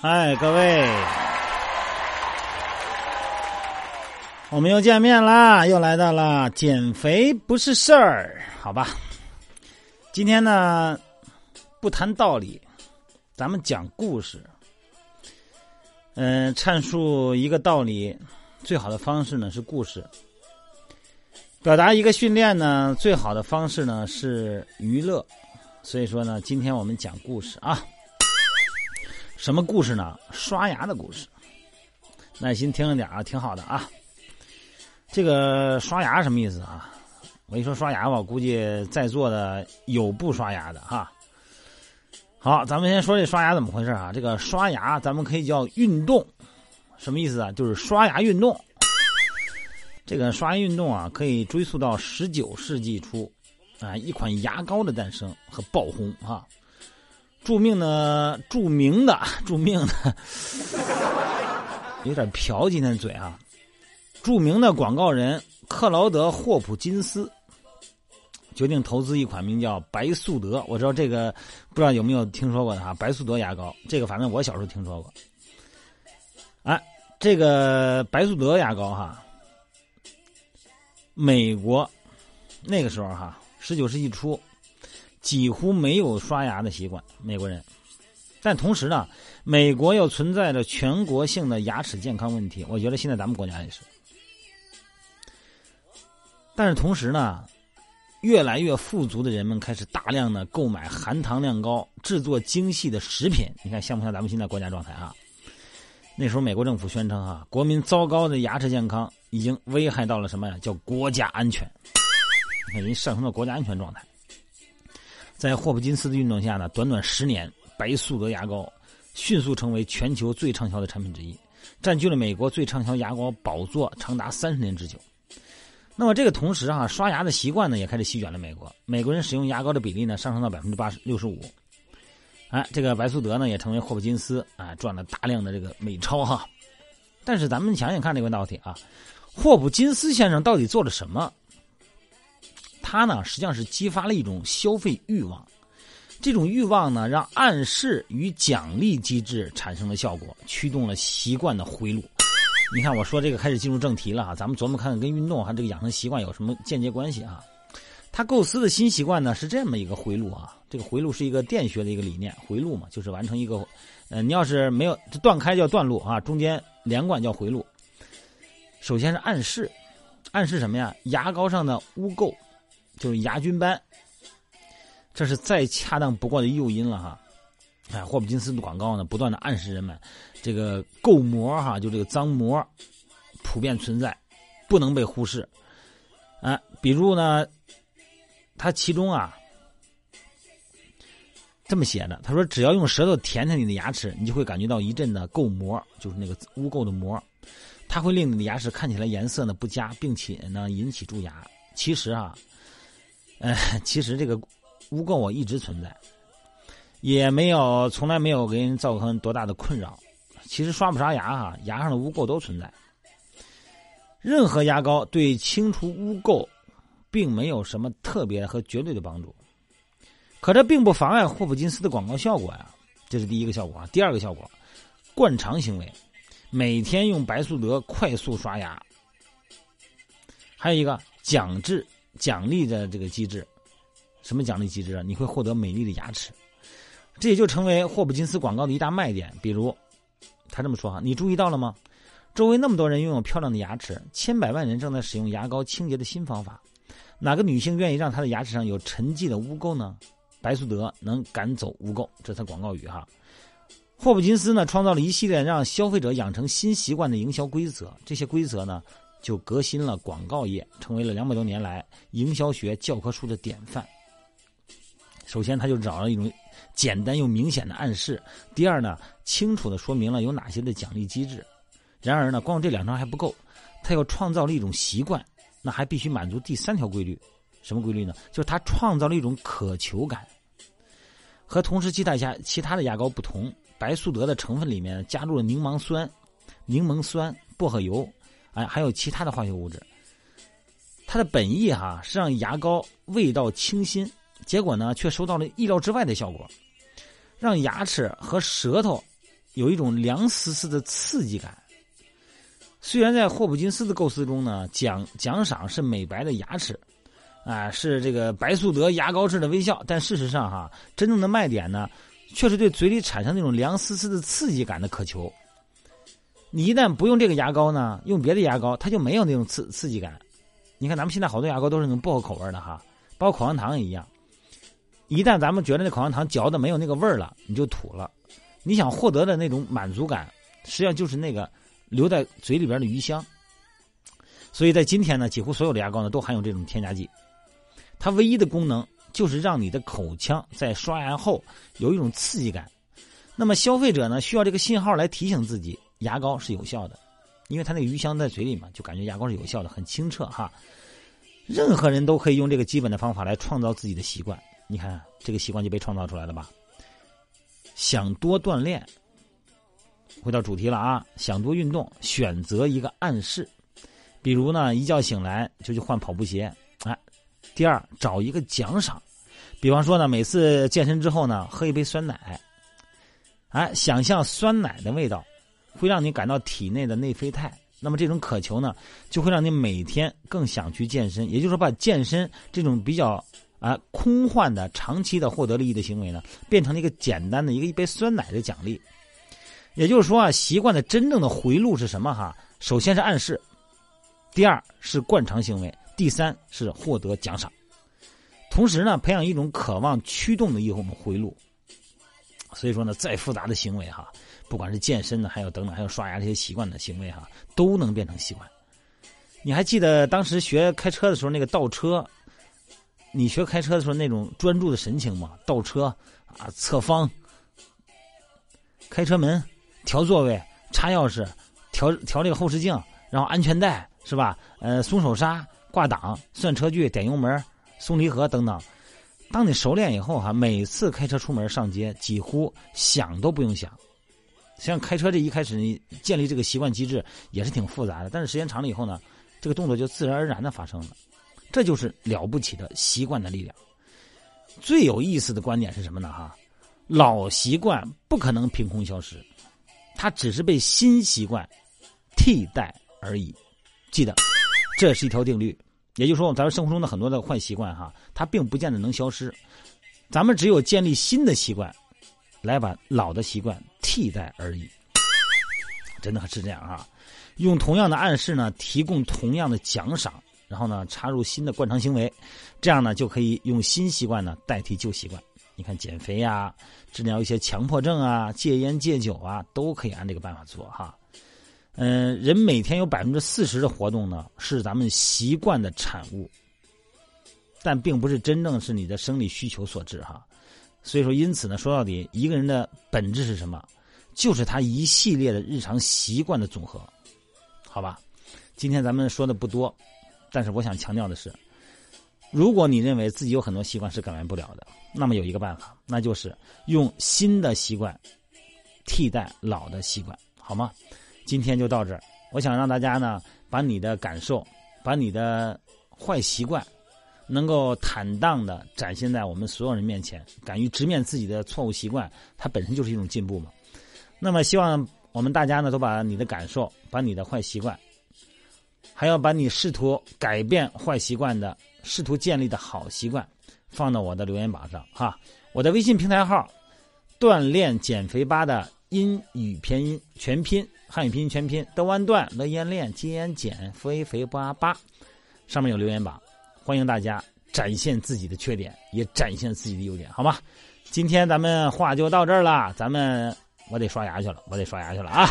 嗨，各位，我们又见面啦，又来到了减肥不是事儿，好吧？今天呢，不谈道理，咱们讲故事。嗯，阐述一个道理，最好的方式呢是故事；表达一个训练呢，最好的方式呢是娱乐。所以说呢，今天我们讲故事啊。什么故事呢？刷牙的故事，耐心听着点啊，挺好的啊。这个刷牙什么意思啊？我一说刷牙吧，估计在座的有不刷牙的哈。好，咱们先说这刷牙怎么回事啊？这个刷牙咱们可以叫运动，什么意思啊？就是刷牙运动。这个刷牙运动啊，可以追溯到十九世纪初啊，一款牙膏的诞生和爆红哈。著名的、著名的、著名的，有点瓢今天嘴啊！著名的广告人克劳德·霍普金斯决定投资一款名叫“白素德”。我知道这个，不知道有没有听说过的哈？白素德牙膏，这个反正我小时候听说过。哎，这个白素德牙膏哈，美国那个时候哈，十九世纪初。几乎没有刷牙的习惯，美国人。但同时呢，美国又存在着全国性的牙齿健康问题。我觉得现在咱们国家也是。但是同时呢，越来越富足的人们开始大量的购买含糖量高、制作精细的食品。你看像不像咱们现在国家状态啊？那时候美国政府宣称啊，国民糟糕的牙齿健康已经危害到了什么呀？叫国家安全。你看，人上升到国家安全状态。在霍普金斯的运动下呢，短短十年，白素德牙膏迅速成为全球最畅销的产品之一，占据了美国最畅销牙膏宝座长达三十年之久。那么这个同时哈，刷牙的习惯呢也开始席卷了美国，美国人使用牙膏的比例呢上升到百分之八十六十五。哎，这个白素德呢也成为霍普金斯啊赚了大量的这个美钞哈。但是咱们想想看这个问题啊，霍普金斯先生到底做了什么？它呢，实际上是激发了一种消费欲望，这种欲望呢，让暗示与奖励机制产生了效果，驱动了习惯的回路。你看，我说这个开始进入正题了啊，咱们琢磨看看跟运动还这个养成习惯有什么间接关系啊？他构思的新习惯呢是这么一个回路啊，这个回路是一个电学的一个理念，回路嘛，就是完成一个，呃，你要是没有断开叫断路啊，中间连贯叫回路。首先是暗示，暗示什么呀？牙膏上的污垢。就是牙菌斑，这是再恰当不过的诱因了哈。哎，霍普金斯的广告呢，不断的暗示人们，这个垢膜哈，就这个脏膜，普遍存在，不能被忽视。啊，比如呢，它其中啊，这么写的，他说只要用舌头舔舔你的牙齿，你就会感觉到一阵的垢膜，就是那个污垢的膜，它会令你的牙齿看起来颜色呢不佳，并且呢引起蛀牙。其实啊。呃，其实这个污垢我一直存在，也没有从来没有给人造成多大的困扰。其实刷不刷牙哈，牙上的污垢都存在。任何牙膏对清除污垢，并没有什么特别和绝对的帮助。可这并不妨碍霍普金斯的广告效果呀，这是第一个效果啊。第二个效果，惯常行为，每天用白素德快速刷牙。还有一个奖治。奖励的这个机制，什么奖励机制啊？你会获得美丽的牙齿，这也就成为霍普金斯广告的一大卖点。比如，他这么说哈，你注意到了吗？周围那么多人拥有漂亮的牙齿，千百万人正在使用牙膏清洁的新方法。哪个女性愿意让她的牙齿上有沉寂的污垢呢？白素德能赶走污垢，这是广告语哈。霍普金斯呢，创造了一系列让消费者养成新习惯的营销规则，这些规则呢。就革新了广告业，成为了两百多年来营销学教科书的典范。首先，他就找了一种简单又明显的暗示；第二呢，清楚的说明了有哪些的奖励机制。然而呢，光这两条还不够，他又创造了一种习惯，那还必须满足第三条规律。什么规律呢？就是他创造了一种渴求感。和同时期他家其他的牙膏不同，白素德的成分里面加入了柠檬酸、柠檬酸、薄荷油。哎，还有其他的化学物质，它的本意哈是让牙膏味道清新，结果呢却收到了意料之外的效果，让牙齿和舌头有一种凉丝丝的刺激感。虽然在霍普金斯的构思中呢，奖奖赏是美白的牙齿，啊，是这个白素德牙膏式的微笑，但事实上哈，真正的卖点呢，却是对嘴里产生那种凉丝丝的刺激感的渴求。你一旦不用这个牙膏呢，用别的牙膏，它就没有那种刺刺激感。你看咱们现在好多牙膏都是那种薄荷口味的哈，包括口香糖也一样。一旦咱们觉得那口香糖嚼的没有那个味儿了，你就吐了。你想获得的那种满足感，实际上就是那个留在嘴里边的余香。所以在今天呢，几乎所有的牙膏呢都含有这种添加剂。它唯一的功能就是让你的口腔在刷牙后有一种刺激感。那么消费者呢需要这个信号来提醒自己。牙膏是有效的，因为它那个余香在嘴里嘛，就感觉牙膏是有效的，很清澈哈。任何人都可以用这个基本的方法来创造自己的习惯。你看，这个习惯就被创造出来了吧？想多锻炼，回到主题了啊！想多运动，选择一个暗示，比如呢，一觉醒来就去换跑步鞋。哎，第二，找一个奖赏，比方说呢，每次健身之后呢，喝一杯酸奶。哎，想象酸奶的味道。会让你感到体内的内啡肽，那么这种渴求呢，就会让你每天更想去健身。也就是说，把健身这种比较啊空幻的、长期的获得利益的行为呢，变成了一个简单的一个一杯酸奶的奖励。也就是说啊，习惯的真正的回路是什么？哈，首先是暗示，第二是惯常行为，第三是获得奖赏。同时呢，培养一种渴望驱动的一种回路。所以说呢，再复杂的行为哈。不管是健身的，还有等等，还有刷牙这些习惯的行为哈，都能变成习惯。你还记得当时学开车的时候那个倒车？你学开车的时候那种专注的神情吗？倒车啊，侧方，开车门，调座位，插钥匙，调调这个后视镜，然后安全带是吧？呃，松手刹，挂挡，算车距，点油门，松离合等等。当你熟练以后哈，每次开车出门上街，几乎想都不用想。像开车这一开始，你建立这个习惯机制也是挺复杂的，但是时间长了以后呢，这个动作就自然而然的发生了，这就是了不起的习惯的力量。最有意思的观点是什么呢？哈，老习惯不可能凭空消失，它只是被新习惯替代而已。记得，这是一条定律。也就是说，咱们生活中的很多的坏习惯哈，它并不见得能消失，咱们只有建立新的习惯。来把老的习惯替代而已，真的是这样啊！用同样的暗示呢，提供同样的奖赏，然后呢，插入新的惯常行为，这样呢，就可以用新习惯呢代替旧习惯。你看，减肥呀，治疗一些强迫症啊，戒烟戒酒啊，都可以按这个办法做哈。嗯，人每天有百分之四十的活动呢，是咱们习惯的产物，但并不是真正是你的生理需求所致哈。所以说，因此呢，说到底，一个人的本质是什么？就是他一系列的日常习惯的总和，好吧？今天咱们说的不多，但是我想强调的是，如果你认为自己有很多习惯是改变不了的，那么有一个办法，那就是用新的习惯替代老的习惯，好吗？今天就到这儿。我想让大家呢，把你的感受，把你的坏习惯。能够坦荡的展现在我们所有人面前，敢于直面自己的错误习惯，它本身就是一种进步嘛。那么，希望我们大家呢，都把你的感受，把你的坏习惯，还要把你试图改变坏习惯的、试图建立的好习惯，放到我的留言榜上哈。我的微信平台号“锻炼减肥吧”的英语拼音全拼汉语拼音全拼“德完锻乐烟练减言减肥肥八八”，上面有留言榜。欢迎大家展现自己的缺点也展现自己的优点好吗？今天咱们话就到这儿了咱们我得刷牙去了我得刷牙去了啊。